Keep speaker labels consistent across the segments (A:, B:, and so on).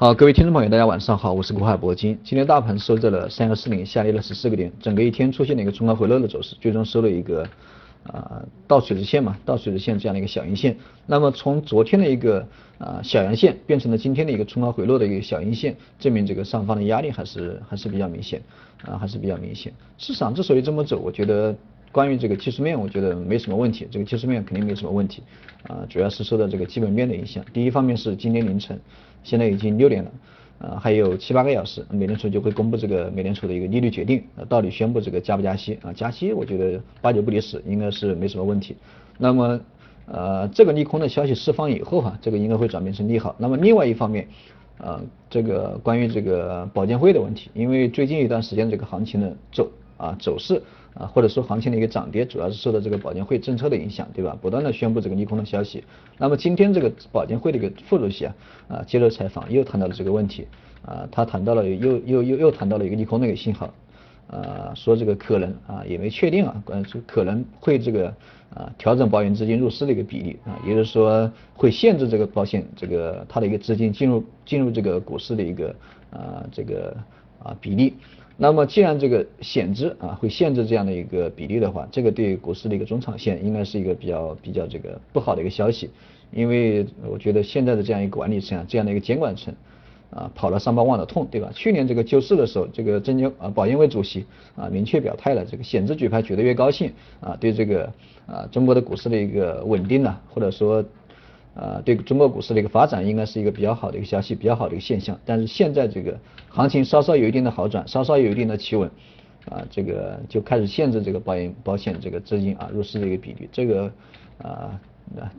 A: 好，各位听众朋友，大家晚上好，我是国海铂金。今天大盘收在了三幺四零，下跌了十四个点，整个一天出现了一个冲高回落的走势，最终收了一个啊倒垂直线嘛，倒垂直线这样的一个小阴线。那么从昨天的一个啊小阳线变成了今天的一个冲高回落的一个小阴线，证明这个上方的压力还是还是比较明显啊，还是比较明显。市场之所以这么走，我觉得。关于这个技术面，我觉得没什么问题，这个技术面肯定没什么问题，啊，主要是受到这个基本面的影响。第一方面是今天凌晨，现在已经六点了，啊，还有七八个小时，美联储就会公布这个美联储的一个利率决定，到底宣布这个加不加息啊？加息，我觉得八九不离十，应该是没什么问题。那么，呃，这个利空的消息释放以后哈，这个应该会转变成利好。那么另外一方面，呃，这个关于这个保监会的问题，因为最近一段时间这个行情呢走啊走势。啊，或者说行情的一个涨跌，主要是受到这个保监会政策的影响，对吧？不断的宣布这个利空的消息。那么今天这个保监会的一个副主席啊，啊接受采访又谈到了这个问题，啊他谈到了又又又又谈到了一个利空的一个信号，啊说这个可能啊也没确定啊，关说可能会这个啊调整保险资金入市的一个比例啊，也就是说会限制这个保险这个它的一个资金进入进入这个股市的一个啊这个啊比例。那么既然这个险资啊会限制这样的一个比例的话，这个对股市的一个中长线应该是一个比较比较这个不好的一个消息，因为我觉得现在的这样一个管理层啊，这样的一个监管层啊跑了伤疤忘了痛，对吧？去年这个救市的时候，这个证监啊保监会主席啊明确表态了，这个险资举牌举得越高兴啊，对这个啊中国的股市的一个稳定呢，或者说。啊，对中国股市的一个发展应该是一个比较好的一个消息，比较好的一个现象。但是现在这个行情稍稍有一定的好转，稍稍有一定的企稳，啊，这个就开始限制这个保险保险这个资金啊入市的一个比例。这个啊，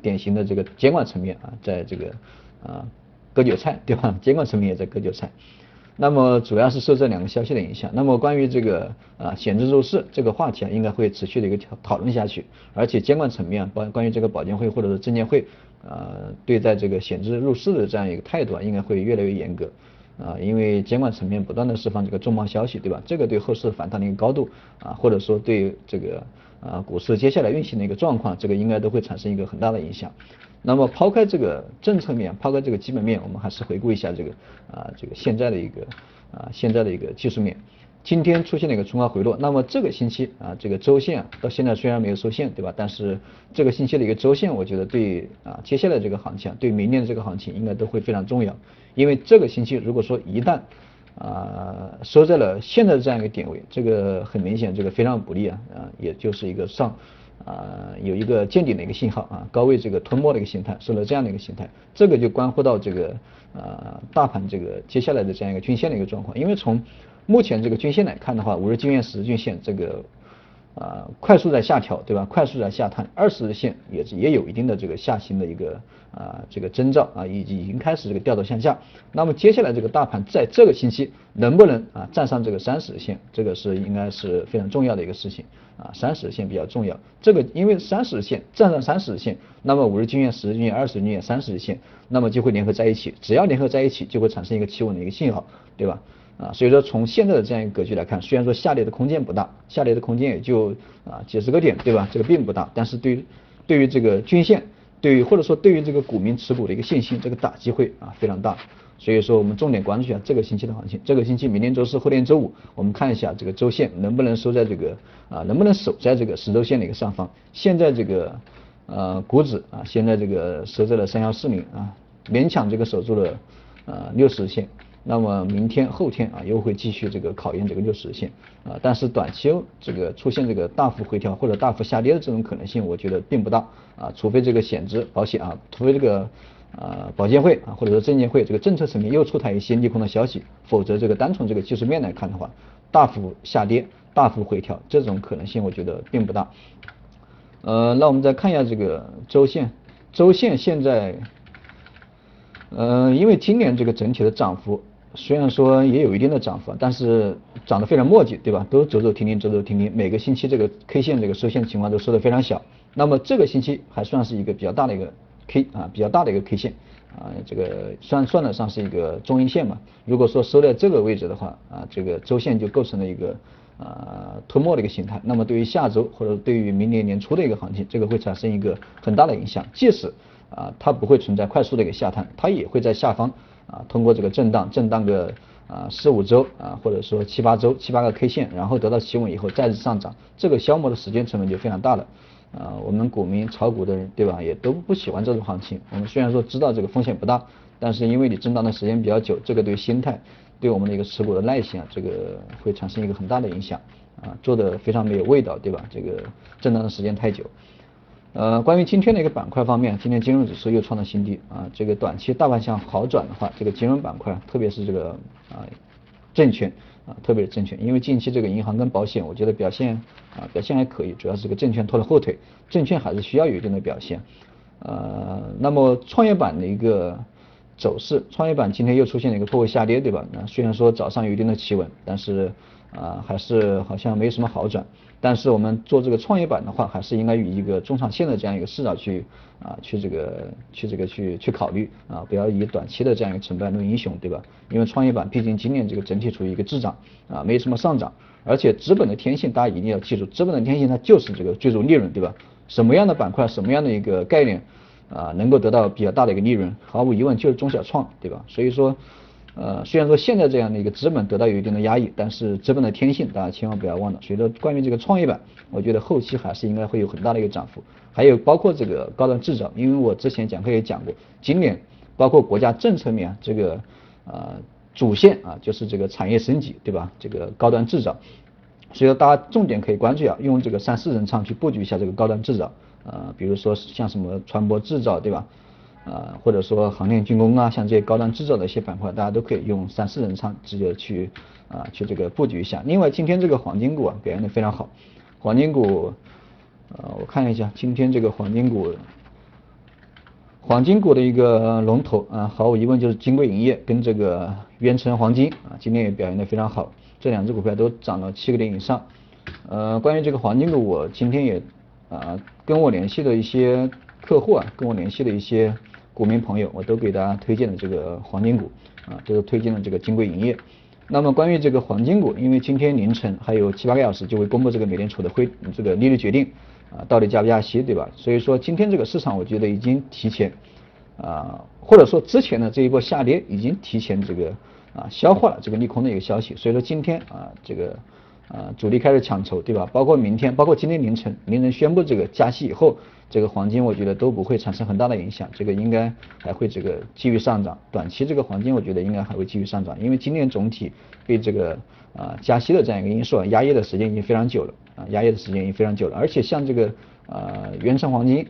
A: 典型的这个监管层面啊，在这个啊割韭菜，对吧？监管层面也在割韭菜。那么主要是受这两个消息的影响。那么关于这个啊险资入市这个话题啊，应该会持续的一个讨讨论下去。而且监管层面，关关于这个保监会或者是证监会。呃，对待这个险资入市的这样一个态度啊，应该会越来越严格啊，因为监管层面不断的释放这个重磅消息，对吧？这个对后市反弹的一个高度啊，或者说对这个啊股市接下来运行的一个状况，这个应该都会产生一个很大的影响。那么抛开这个政策面，抛开这个基本面，我们还是回顾一下这个啊这个现在的一个啊现在的一个技术面。今天出现了一个冲高回落，那么这个星期啊，这个周线到现在虽然没有收线，对吧？但是这个星期的一个周线，我觉得对啊接下来这个行情，对明年的这个行情应该都会非常重要。因为这个星期如果说一旦啊收在了现在的这样一个点位，这个很明显这个非常不利啊啊，也就是一个上啊有一个见顶的一个信号啊，高位这个吞没的一个形态，收了这样的一个形态，这个就关乎到这个呃大盘这个接下来的这样一个均线的一个状况，因为从目前这个均线来看的话，五日均线、十日均线这个啊快速在下调，对吧？快速在下探，二十日线也是也有一定的这个下行的一个啊这个征兆啊，已经已经开始这个调头向下。那么接下来这个大盘在这个星期能不能啊站上这个三十日线，这个是应该是非常重要的一个事情啊，三十日线比较重要。这个因为三十日线站上三十日线，那么五日均线、十日均线、二十日均线、三十日线，那么就会联合在一起，只要联合在一起，就会产生一个企稳的一个信号，对吧？啊，所以说从现在的这样一个格局来看，虽然说下跌的空间不大，下跌的空间也就啊几十个点，对吧？这个并不大，但是对于对于这个均线，对于或者说对于这个股民持股的一个信心，这个打击会啊非常大。所以说我们重点关注一下这个星期的行情，这个星期明天周四、后天周五，我们看一下这个周线能不能收在这个啊能不能守在这个十周线的一个上方。现在这个呃股指啊现在这个收在了三幺四零啊，勉强这个守住了呃六十线。那么明天后天啊又会继续这个考验这个六十线啊，但是短期这个出现这个大幅回调或者大幅下跌的这种可能性，我觉得并不大啊，除非这个险资保险啊，除非这个啊保监会啊或者说证监会这个政策层面又出台一些利空的消息，否则这个单从这个技术面来看的话，大幅下跌、大幅回调这种可能性我觉得并不大。呃，那我们再看一下这个周线，周线现在，呃，因为今年这个整体的涨幅。虽然说也有一定的涨幅，但是涨得非常磨叽，对吧？都走走停停，走走停停，每个星期这个 K 线这个收线情况都收得非常小。那么这个星期还算是一个比较大的一个 K 啊，比较大的一个 K 线啊，这个算算得上是一个中阴线嘛。如果说收在这个位置的话啊，这个周线就构成了一个啊吞没的一个形态。那么对于下周或者对于明年年初的一个行情，这个会产生一个很大的影响。即使啊它不会存在快速的一个下探，它也会在下方。啊，通过这个震荡震荡个啊四五周啊，或者说七八周七八个 K 线，然后得到企稳以后再次上涨，这个消磨的时间成本就非常大了。啊，我们股民炒股的人对吧，也都不喜欢这种行情。我们虽然说知道这个风险不大，但是因为你震荡的时间比较久，这个对心态，对我们的一个持股的耐心啊，这个会产生一个很大的影响。啊，做的非常没有味道，对吧？这个震荡的时间太久。呃，关于今天的一个板块方面，今天金融指数又创了新低啊。这个短期大盘向好转的话，这个金融板块，特别是这个啊证券啊，特别是证券，因为近期这个银行跟保险，我觉得表现啊表现还可以，主要是这个证券拖了后腿，证券还是需要有一定的表现。呃，那么创业板的一个走势，创业板今天又出现了一个破位下跌，对吧？那虽然说早上有一定的企稳，但是。啊，还是好像没什么好转。但是我们做这个创业板的话，还是应该以一个中长线的这样一个视角去啊，去这个去这个去去考虑啊，不要以短期的这样一个成败论英雄，对吧？因为创业板毕竟今年这个整体处于一个滞涨啊，没什么上涨。而且资本的天性，大家一定要记住，资本的天性它就是这个追逐利润，对吧？什么样的板块，什么样的一个概念啊，能够得到比较大的一个利润，毫无疑问就是中小创，对吧？所以说。呃，虽然说现在这样的一个资本得到有一定的压抑，但是资本的天性大家千万不要忘了。随着，关于这个创业板，我觉得后期还是应该会有很大的一个涨幅。还有包括这个高端制造，因为我之前讲课也讲过，今年包括国家政策面这个呃主线啊，就是这个产业升级，对吧？这个高端制造，所以说大家重点可以关注啊，用这个三四人仓去布局一下这个高端制造，呃，比如说像什么船舶制造，对吧？啊，或者说航天军工啊，像这些高端制造的一些板块，大家都可以用三四人仓直接去啊去这个布局一下。另外，今天这个黄金股啊表现的非常好，黄金股，呃，我看一下今天这个黄金股，黄金股的一个龙头啊，毫无疑问就是金贵银业跟这个渊城黄金啊，今天也表现的非常好，这两只股票都涨了七个点以上。呃，关于这个黄金股，我今天也啊跟我联系的一些客户啊，跟我联系的一些。股民朋友，我都给大家推荐了这个黄金股啊，都是推荐了这个金贵银业。那么关于这个黄金股，因为今天凌晨还有七八个小时就会公布这个美联储的会这个利率决定啊，到底加不加息，对吧？所以说今天这个市场我觉得已经提前啊，或者说之前的这一波下跌已经提前这个啊消化了这个利空的一个消息。所以说今天啊这个呃主力开始抢筹，对吧？包括明天，包括今天凌晨凌晨宣布这个加息以后。这个黄金我觉得都不会产生很大的影响，这个应该还会这个继续上涨。短期这个黄金我觉得应该还会继续上涨，因为今年总体被这个呃加息的这样一个因素啊压抑的时间已经非常久了啊压抑的时间已经非常久了。而且像这个呃原成黄金，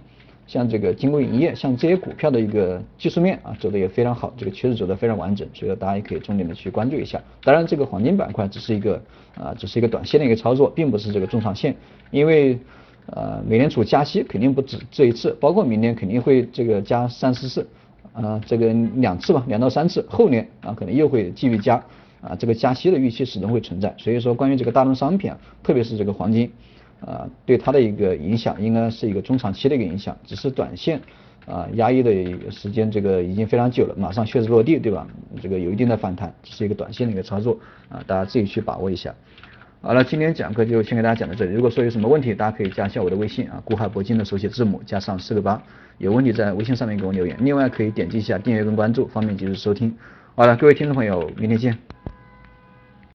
A: 像这个金贵银业，像这些股票的一个技术面啊走的也非常好，这个趋势走的非常完整，所以说大家也可以重点的去关注一下。当然这个黄金板块只是一个啊只是一个短线的一个操作，并不是这个中长线，因为。呃，美联储加息肯定不止这一次，包括明年肯定会这个加三四次，啊，这个两次吧，两到三次，后年啊可能又会继续加，啊，这个加息的预期始终会存在，所以说关于这个大宗商品啊，特别是这个黄金，啊，对它的一个影响应该是一个中长期的一个影响，只是短线啊压抑的时间这个已经非常久了，马上确实落地，对吧？这个有一定的反弹，只是一个短线的一个操作，啊，大家自己去把握一下。好了，今天讲课就先给大家讲到这里。如果说有什么问题，大家可以加一下我的微信啊，古海铂金的手写字母加上四个八，有问题在微信上面给我留言。另外可以点击一下订阅跟关注，方便及时收听。好了，各位听众朋友，明天见。